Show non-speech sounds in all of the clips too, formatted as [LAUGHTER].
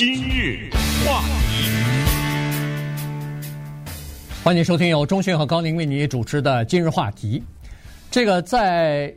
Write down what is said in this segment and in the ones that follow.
今日话题，欢迎收听由钟迅和高宁为你主持的今日话题。这个在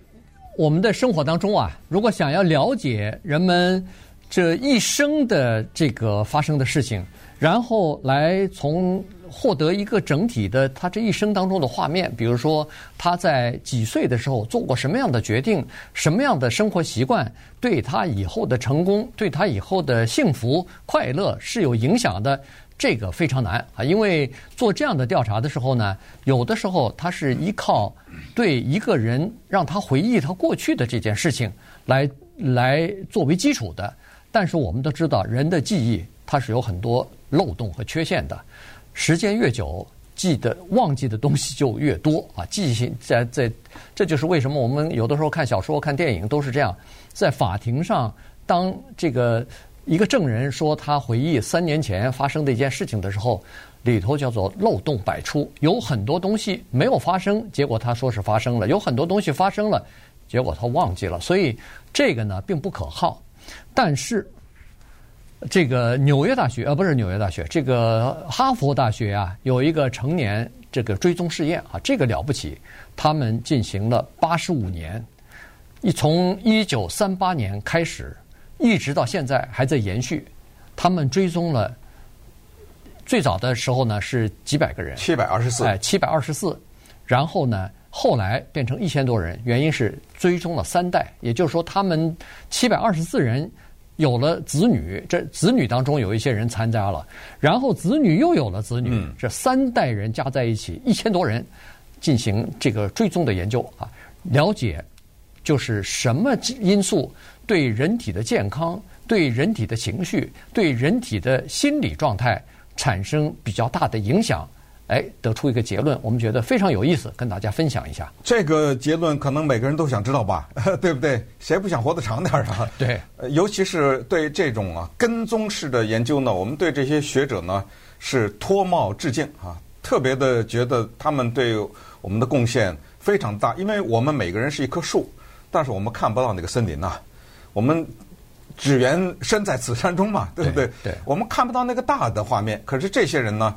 我们的生活当中啊，如果想要了解人们这一生的这个发生的事情，然后来从获得一个整体的他这一生当中的画面，比如说他在几岁的时候做过什么样的决定，什么样的生活习惯对他以后的成功、对他以后的幸福快乐是有影响的，这个非常难啊！因为做这样的调查的时候呢，有的时候他是依靠对一个人让他回忆他过去的这件事情来来作为基础的，但是我们都知道人的记忆它是有很多漏洞和缺陷的。时间越久，记得忘记的东西就越多啊！记性在在，这就是为什么我们有的时候看小说、看电影都是这样。在法庭上，当这个一个证人说他回忆三年前发生的一件事情的时候，里头叫做漏洞百出，有很多东西没有发生，结果他说是发生了；有很多东西发生了，结果他忘记了。所以这个呢，并不可靠。但是。这个纽约大学呃，不是纽约大学，这个哈佛大学啊，有一个成年这个追踪试验啊，这个了不起，他们进行了八十五年，一从一九三八年开始，一直到现在还在延续。他们追踪了最早的时候呢是几百个人，七百二十四，哎，七百二十四，然后呢后来变成一千多人，原因是追踪了三代，也就是说他们七百二十四人。有了子女，这子女当中有一些人参加了，然后子女又有了子女，嗯、这三代人加在一起一千多人进行这个追踪的研究啊，了解就是什么因素对人体的健康、对人体的情绪、对人体的心理状态产生比较大的影响。哎，得出一个结论，我们觉得非常有意思，跟大家分享一下。这个结论可能每个人都想知道吧，[LAUGHS] 对不对？谁不想活得长点儿啊？[LAUGHS] 对，尤其是对这种啊跟踪式的研究呢，我们对这些学者呢是脱帽致敬啊，特别的觉得他们对我们的贡献非常大，因为我们每个人是一棵树，但是我们看不到那个森林呐、啊，我们只缘身在此山中嘛，对不对？对，对我们看不到那个大的画面，可是这些人呢？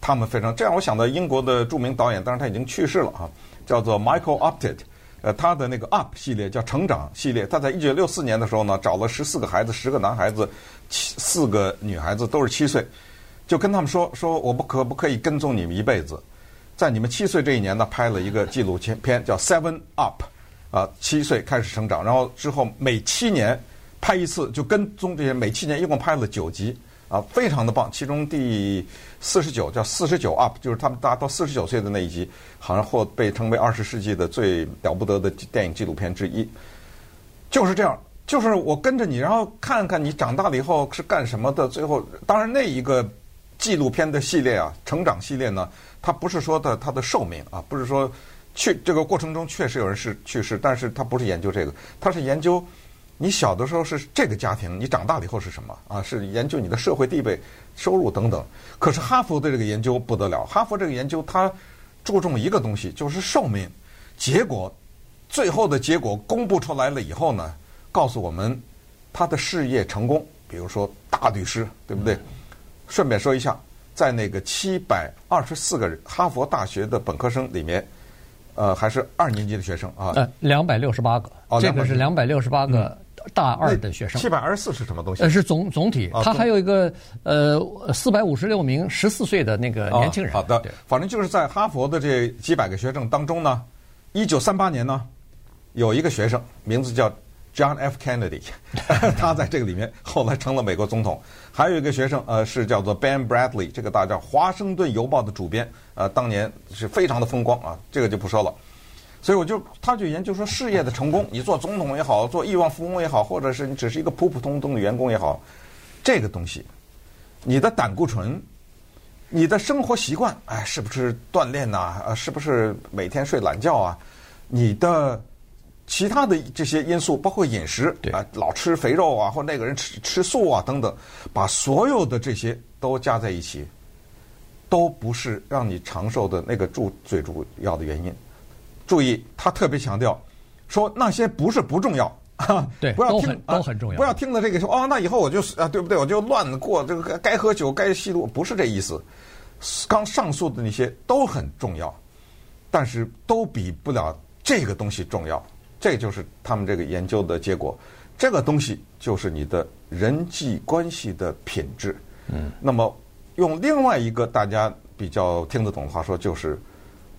他们非常这样，我想到英国的著名导演，当然他已经去世了啊，叫做 Michael Apted，呃，他的那个 Up 系列叫成长系列，他在一九六四年的时候呢，找了十四个孩子，十个男孩子，七四个女孩子，都是七岁，就跟他们说说，我不可不可以跟踪你们一辈子，在你们七岁这一年呢，拍了一个纪录片叫 Seven Up，啊，七岁开始成长，然后之后每七年拍一次，就跟踪这些，每七年一共拍了九集。啊，非常的棒！其中第四十九叫四十九 up，就是他们达到四十九岁的那一集，好像或被称为二十世纪的最了不得的电影纪录片之一。就是这样，就是我跟着你，然后看看你长大了以后是干什么的。最后，当然那一个纪录片的系列啊，成长系列呢，它不是说的它的寿命啊，不是说去这个过程中确实有人是去世，但是他不是研究这个，他是研究。你小的时候是这个家庭，你长大了以后是什么啊？是研究你的社会地位、收入等等。可是哈佛的这个研究不得了，哈佛这个研究它注重一个东西，就是寿命。结果最后的结果公布出来了以后呢，告诉我们他的事业成功，比如说大律师，对不对？顺便说一下，在那个七百二十四个哈佛大学的本科生里面，呃，还是二年级的学生啊，呃，两百六十八个，哦，这个是两百六十八个。嗯大二的学生，七百二十四是什么东西？呃，是总总体，他还有一个呃四百五十六名十四岁的那个年轻人。好的，反正就是在哈佛的这几百个学生当中呢，一九三八年呢，有一个学生名字叫 John F. Kennedy，[LAUGHS] 他在这个里面后来成了美国总统。还有一个学生呃是叫做 Ben Bradley，这个大叫《华盛顿邮报》的主编，呃，当年是非常的风光啊，这个就不说了。所以我就，他就研究说，事业的成功，你做总统也好，做亿万富翁也好，或者是你只是一个普普通通的员工也好，这个东西，你的胆固醇，你的生活习惯，哎，是不是锻炼呐？啊，是不是每天睡懒觉啊？你的其他的这些因素，包括饮食，啊，老吃肥肉啊，或那个人吃吃素啊等等，把所有的这些都加在一起，都不是让你长寿的那个主最主要的原因。注意，他特别强调说，那些不是不重要，[LAUGHS] 对，不要听都很重要不要听了这个说哦，那以后我就啊，对不对？我就乱过这个该喝酒该吸毒，不是这意思。刚上述的那些都很重要，但是都比不了这个东西重要。这就是他们这个研究的结果。这个东西就是你的人际关系的品质。嗯，那么用另外一个大家比较听得懂的话说，就是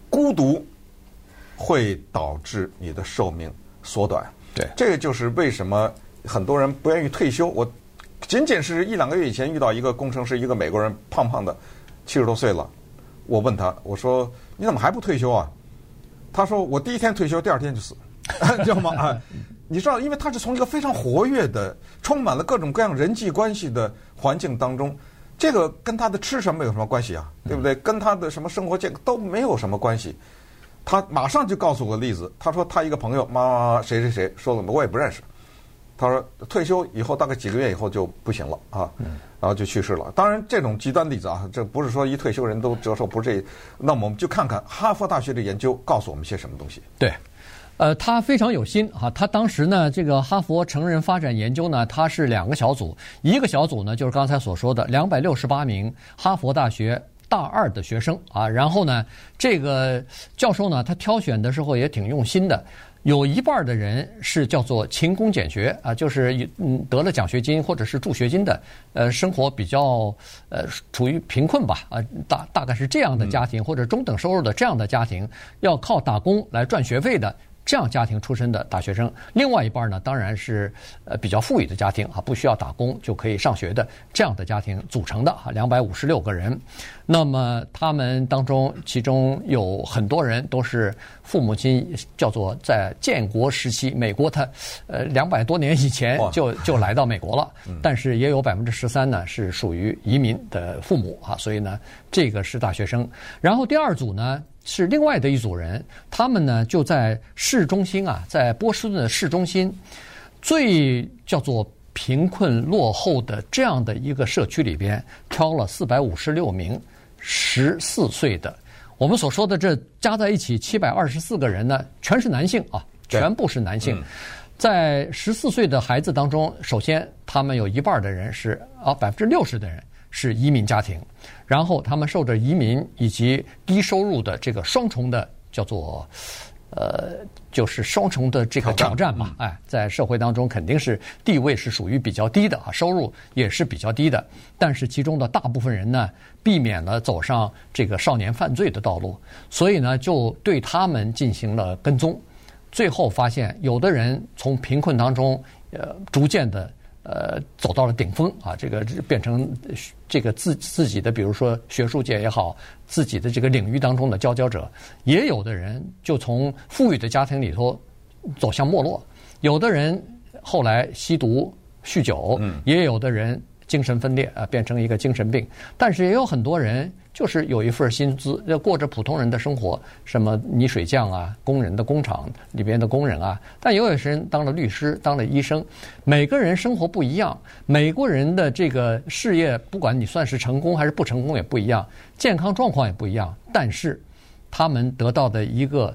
孤独会导致你的寿命缩短。对，这个就是为什么很多人不愿意退休。我仅仅是一两个月以前遇到一个工程师，一个美国人，胖胖的，七十多岁了。我问他，我说你怎么还不退休啊？他说我第一天退休，第二天就死，知道吗？啊。你知道，因为他是从一个非常活跃的、充满了各种各样人际关系的环境当中，这个跟他的吃什么有什么关系啊？对不对？跟他的什么生活健康都没有什么关系。他马上就告诉我个例子，他说他一个朋友，妈妈谁谁谁说了，我也不认识。他说退休以后大概几个月以后就不行了啊，然后就去世了。当然这种极端例子啊，这不是说一退休人都折寿，不是这。那么我们就看看哈佛大学的研究告诉我们些什么东西。对。呃，他非常有心啊，他当时呢，这个哈佛成人发展研究呢，他是两个小组，一个小组呢就是刚才所说的两百六十八名哈佛大学大二的学生啊，然后呢，这个教授呢，他挑选的时候也挺用心的，有一半的人是叫做勤工俭学啊，就是嗯得了奖学金或者是助学金的，呃，生活比较呃处于贫困吧啊，大大概是这样的家庭或者中等收入的这样的家庭，要靠打工来赚学费的。这样家庭出身的大学生，另外一半呢，当然是呃比较富裕的家庭啊，不需要打工就可以上学的这样的家庭组成的啊，两百五十六个人。那么他们当中，其中有很多人都是父母亲叫做在建国时期，美国他呃两百多年以前就就来到美国了，但是也有百分之十三呢是属于移民的父母啊，所以呢这个是大学生。然后第二组呢。是另外的一组人，他们呢就在市中心啊，在波士顿的市中心，最叫做贫困落后的这样的一个社区里边，挑了四百五十六名十四岁的，我们所说的这加在一起七百二十四个人呢，全是男性啊，全部是男性，在十四岁的孩子当中，首先他们有一半的人是啊，百分之六十的人。是移民家庭，然后他们受着移民以及低收入的这个双重的叫做，呃，就是双重的这个挑战嘛。哎，在社会当中肯定是地位是属于比较低的啊，收入也是比较低的。但是其中的大部分人呢，避免了走上这个少年犯罪的道路，所以呢，就对他们进行了跟踪。最后发现，有的人从贫困当中，呃，逐渐的。呃，走到了顶峰啊！这个变成这个自自己的，比如说学术界也好，自己的这个领域当中的佼佼者，也有的人就从富裕的家庭里头走向没落，有的人后来吸毒酗酒，也有的人精神分裂啊，变成一个精神病，但是也有很多人。就是有一份薪资，要过着普通人的生活，什么泥水匠啊，工人的工厂里边的工人啊。但也有些人当了律师，当了医生。每个人生活不一样，每个人的这个事业，不管你算是成功还是不成功也不一样，健康状况也不一样。但是他们得到的一个，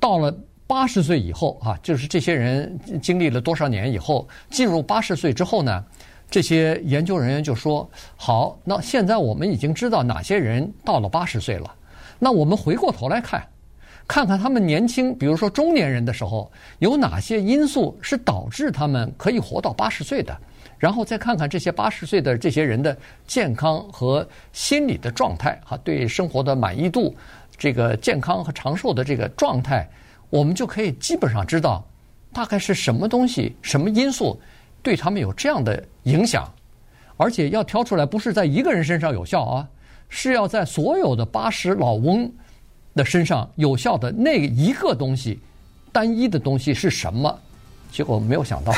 到了八十岁以后啊，就是这些人经历了多少年以后，进入八十岁之后呢？这些研究人员就说：“好，那现在我们已经知道哪些人到了八十岁了。那我们回过头来看，看看他们年轻，比如说中年人的时候，有哪些因素是导致他们可以活到八十岁的？然后再看看这些八十岁的这些人的健康和心理的状态，哈，对生活的满意度，这个健康和长寿的这个状态，我们就可以基本上知道大概是什么东西、什么因素。”对他们有这样的影响，而且要挑出来，不是在一个人身上有效啊，是要在所有的八十老翁的身上有效的那一个东西，单一的东西是什么？结果没有想到，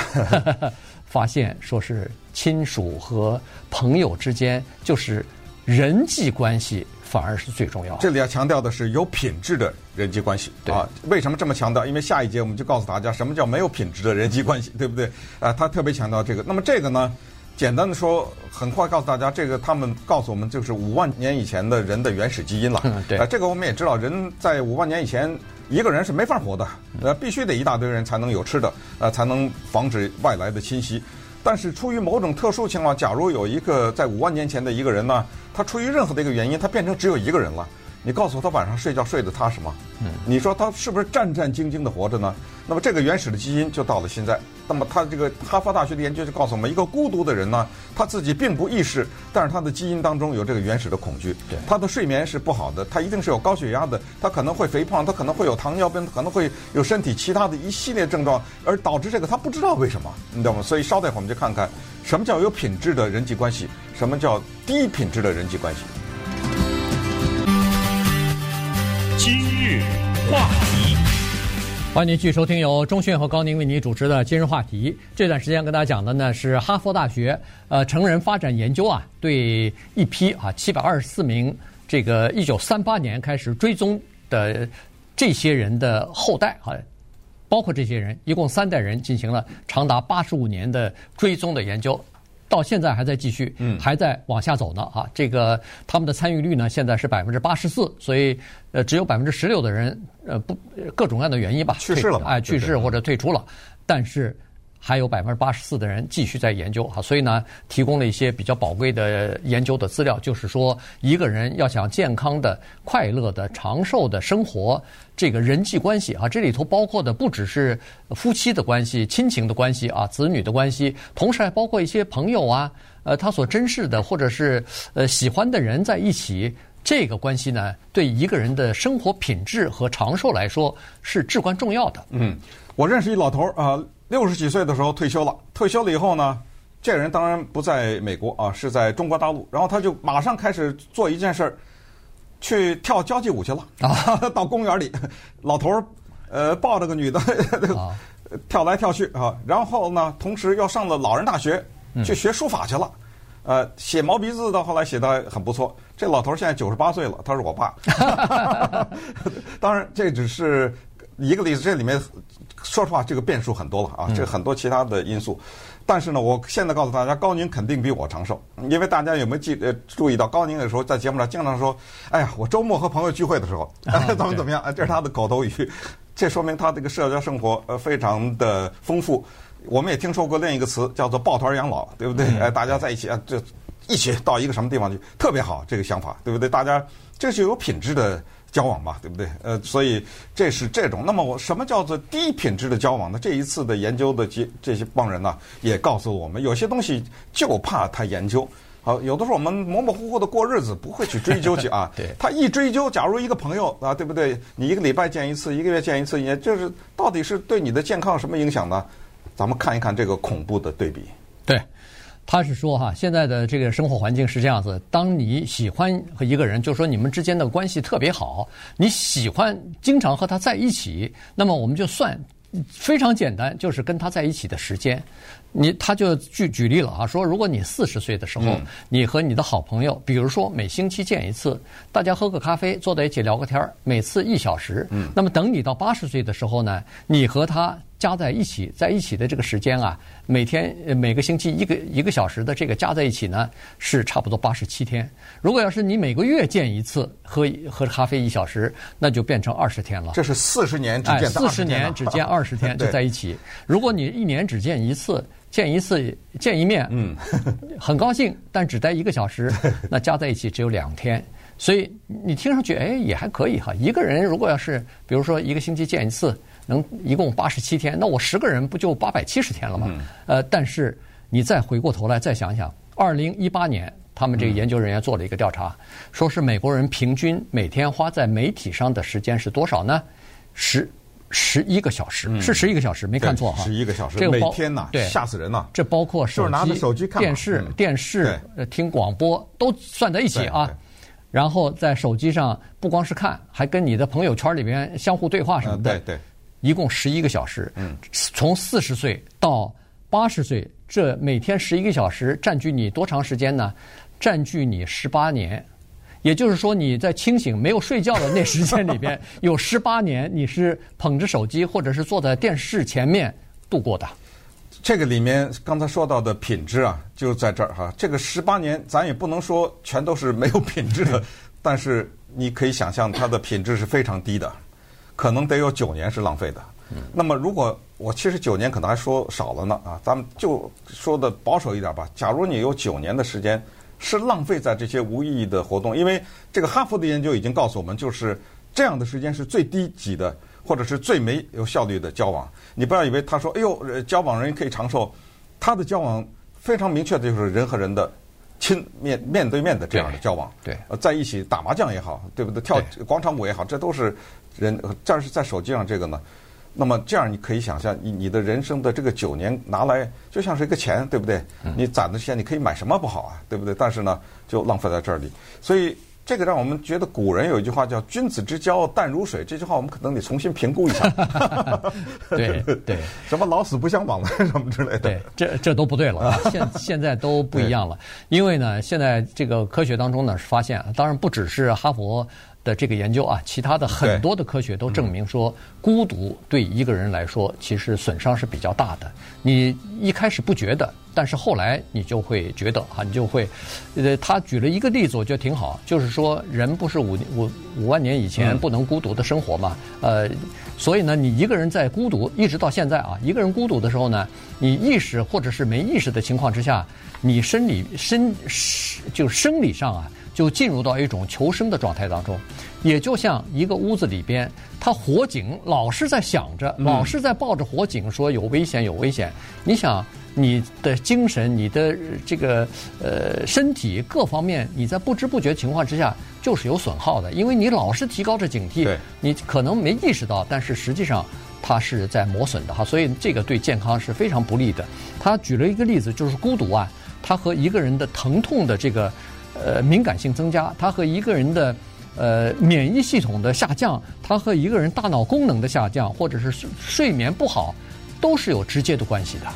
[LAUGHS] 发现说是亲属和朋友之间，就是人际关系反而是最重要。这里要强调的是有品质的人际关系对啊，为什么这么强调？因为下一节我们就告诉大家什么叫没有品质的人际关系，[LAUGHS] 对不对？啊，他特别强调这个。那么这个呢，简单的说，很快告诉大家，这个他们告诉我们就是五万年以前的人的原始基因了。嗯，对。啊，这个我们也知道，人在五万年以前一个人是没法活的，呃，必须得一大堆人才能有吃的，呃，才能防止外来的侵袭。但是出于某种特殊情况，假如有一个在五万年前的一个人呢，他出于任何的一个原因，他变成只有一个人了。你告诉我，他晚上睡觉睡得踏实吗？嗯，你说他是不是战战兢兢的活着呢？那么这个原始的基因就到了现在。那么他这个哈佛大学的研究就告诉我们，一个孤独的人呢，他自己并不意识，但是他的基因当中有这个原始的恐惧。对，他的睡眠是不好的，他一定是有高血压的，他可能会肥胖，他可能会有糖尿病，可能会有身体其他的一系列症状，而导致这个他不知道为什么，你知道吗？所以稍待会儿我们就看看什么叫有品质的人际关系，什么叫低品质的人际关系。今日话题，欢迎继续收听由钟迅和高宁为您主持的《今日话题》。这段时间跟大家讲的呢是哈佛大学呃成人发展研究啊，对一批啊七百二十四名这个一九三八年开始追踪的这些人的后代啊，包括这些人一共三代人进行了长达八十五年的追踪的研究。到现在还在继续，嗯，还在往下走呢啊！这个他们的参与率呢，现在是百分之八十四，所以呃，只有百分之十六的人呃不各种各样的原因吧，去世了，哎，去世或者退出了，但是。还有百分之八十四的人继续在研究哈，所以呢，提供了一些比较宝贵的研究的资料，就是说，一个人要想健康的、快乐的、长寿的生活，这个人际关系啊，这里头包括的不只是夫妻的关系、亲情的关系啊、子女的关系，同时还包括一些朋友啊，呃，他所珍视的或者是呃喜欢的人在一起，这个关系呢，对一个人的生活品质和长寿来说是至关重要的。嗯，我认识一老头儿啊。六十几岁的时候退休了，退休了以后呢，这个人当然不在美国啊，是在中国大陆。然后他就马上开始做一件事儿，去跳交际舞去了啊，[LAUGHS] 到公园里，老头儿呃抱着个女的，[LAUGHS] 跳来跳去啊。然后呢，同时又上了老人大学去学书法去了，呃，写毛笔字到后来写得很不错。这老头儿现在九十八岁了，他是我爸。[LAUGHS] 当然，这只是一个例子，这里面。说实话，这个变数很多了啊，这很多其他的因素。但是呢，我现在告诉大家，高宁肯定比我长寿，因为大家有没有记呃注意到，高宁有时候在节目上经常说：“哎呀，我周末和朋友聚会的时候，[LAUGHS] 怎么怎么样？”这是他的口头语，这说明他这个社交生活呃非常的丰富。我们也听说过另一个词叫做“抱团养老”，对不对？哎，大家在一起啊，就一起到一个什么地方去，特别好，这个想法，对不对？大家这是有品质的。交往嘛，对不对？呃，所以这是这种。那么我什么叫做低品质的交往呢？这一次的研究的这这些帮人呢，也告诉我们，有些东西就怕他研究。好，有的时候我们模模糊糊的过日子，不会去追究去啊。对。他一追究，假如一个朋友啊，对不对？你一个礼拜见一次，一个月见一次，也就是到底是对你的健康有什么影响呢？咱们看一看这个恐怖的对比。对。他是说哈，现在的这个生活环境是这样子：当你喜欢和一个人，就是说你们之间的关系特别好，你喜欢经常和他在一起，那么我们就算非常简单，就是跟他在一起的时间。你他就举举例了啊，说如果你四十岁的时候，嗯、你和你的好朋友，比如说每星期见一次，大家喝个咖啡，坐在一起聊个天儿，每次一小时。嗯，那么等你到八十岁的时候呢，你和他加在一起，在一起的这个时间啊，每天每个星期一个一个小时的这个加在一起呢，是差不多八十七天。如果要是你每个月见一次，喝喝咖啡一小时，那就变成二十天了。这是四十年只见四十年只见 [LAUGHS] 二十天就在一起。如果你一年只见一次。见一次见一面，嗯，[LAUGHS] 很高兴，但只待一个小时，[LAUGHS] 那加在一起只有两天，所以你听上去哎也还可以哈。一个人如果要是比如说一个星期见一次，能一共八十七天，那我十个人不就八百七十天了吗？呃，但是你再回过头来再想想，二零一八年他们这个研究人员做了一个调查，说是美国人平均每天花在媒体上的时间是多少呢？十。十一个小时，是十一个小时，没看错哈。十一个小时，这个每天呐，对，吓死人呐！这包括手机、拿着手机看电视、电视、听广播都算在一起啊。然后在手机上不光是看，还跟你的朋友圈里边相互对话什么的。对对，一共十一个小时。嗯，从四十岁到八十岁，这每天十一个小时占据你多长时间呢？占据你十八年。也就是说，你在清醒没有睡觉的那时间里边，[LAUGHS] 有十八年你是捧着手机或者是坐在电视前面度过的。这个里面刚才说到的品质啊，就在这儿哈。这个十八年，咱也不能说全都是没有品质的，[LAUGHS] 但是你可以想象它的品质是非常低的。可能得有九年是浪费的。那么如果我其实九年可能还说少了呢啊，咱们就说的保守一点吧。假如你有九年的时间是浪费在这些无意义的活动，因为这个哈佛的研究已经告诉我们，就是这样的时间是最低级的，或者是最没有效率的交往。你不要以为他说，哎呦，交往人可以长寿，他的交往非常明确的就是人和人的亲面面对面的这样的交往，对，呃，在一起打麻将也好，对不对？跳广场舞也好，这都是人。但是在手机上这个呢？那么这样你可以想象，你你的人生的这个九年拿来就像是一个钱，对不对？你攒的钱你可以买什么不好啊，对不对？但是呢，就浪费在这里。所以这个让我们觉得古人有一句话叫“君子之交淡如水”，这句话我们可能得重新评估一下。对 [LAUGHS] 对，什么老死不相往来什么之类的。对，这这都不对了啊！[LAUGHS] 现现在都不一样了，因为呢，现在这个科学当中呢是发现，当然不只是哈佛。的这个研究啊，其他的很多的科学都证明说，孤独对一个人来说其实损伤是比较大的。你一开始不觉得，但是后来你就会觉得啊，你就会。呃，他举了一个例子，我觉得挺好，就是说人不是五五五万年以前不能孤独的生活嘛？呃，所以呢，你一个人在孤独，一直到现在啊，一个人孤独的时候呢，你意识或者是没意识的情况之下，你生理身就生理上啊。就进入到一种求生的状态当中，也就像一个屋子里边，它火警老是在响着，老是在抱着火警，说有危险，有危险。你想，你的精神、你的这个呃身体各方面，你在不知不觉情况之下就是有损耗的，因为你老是提高着警惕，你可能没意识到，但是实际上它是在磨损的哈，所以这个对健康是非常不利的。他举了一个例子，就是孤独啊，它和一个人的疼痛的这个。呃，敏感性增加，它和一个人的呃免疫系统的下降，它和一个人大脑功能的下降，或者是睡睡眠不好，都是有直接的关系的。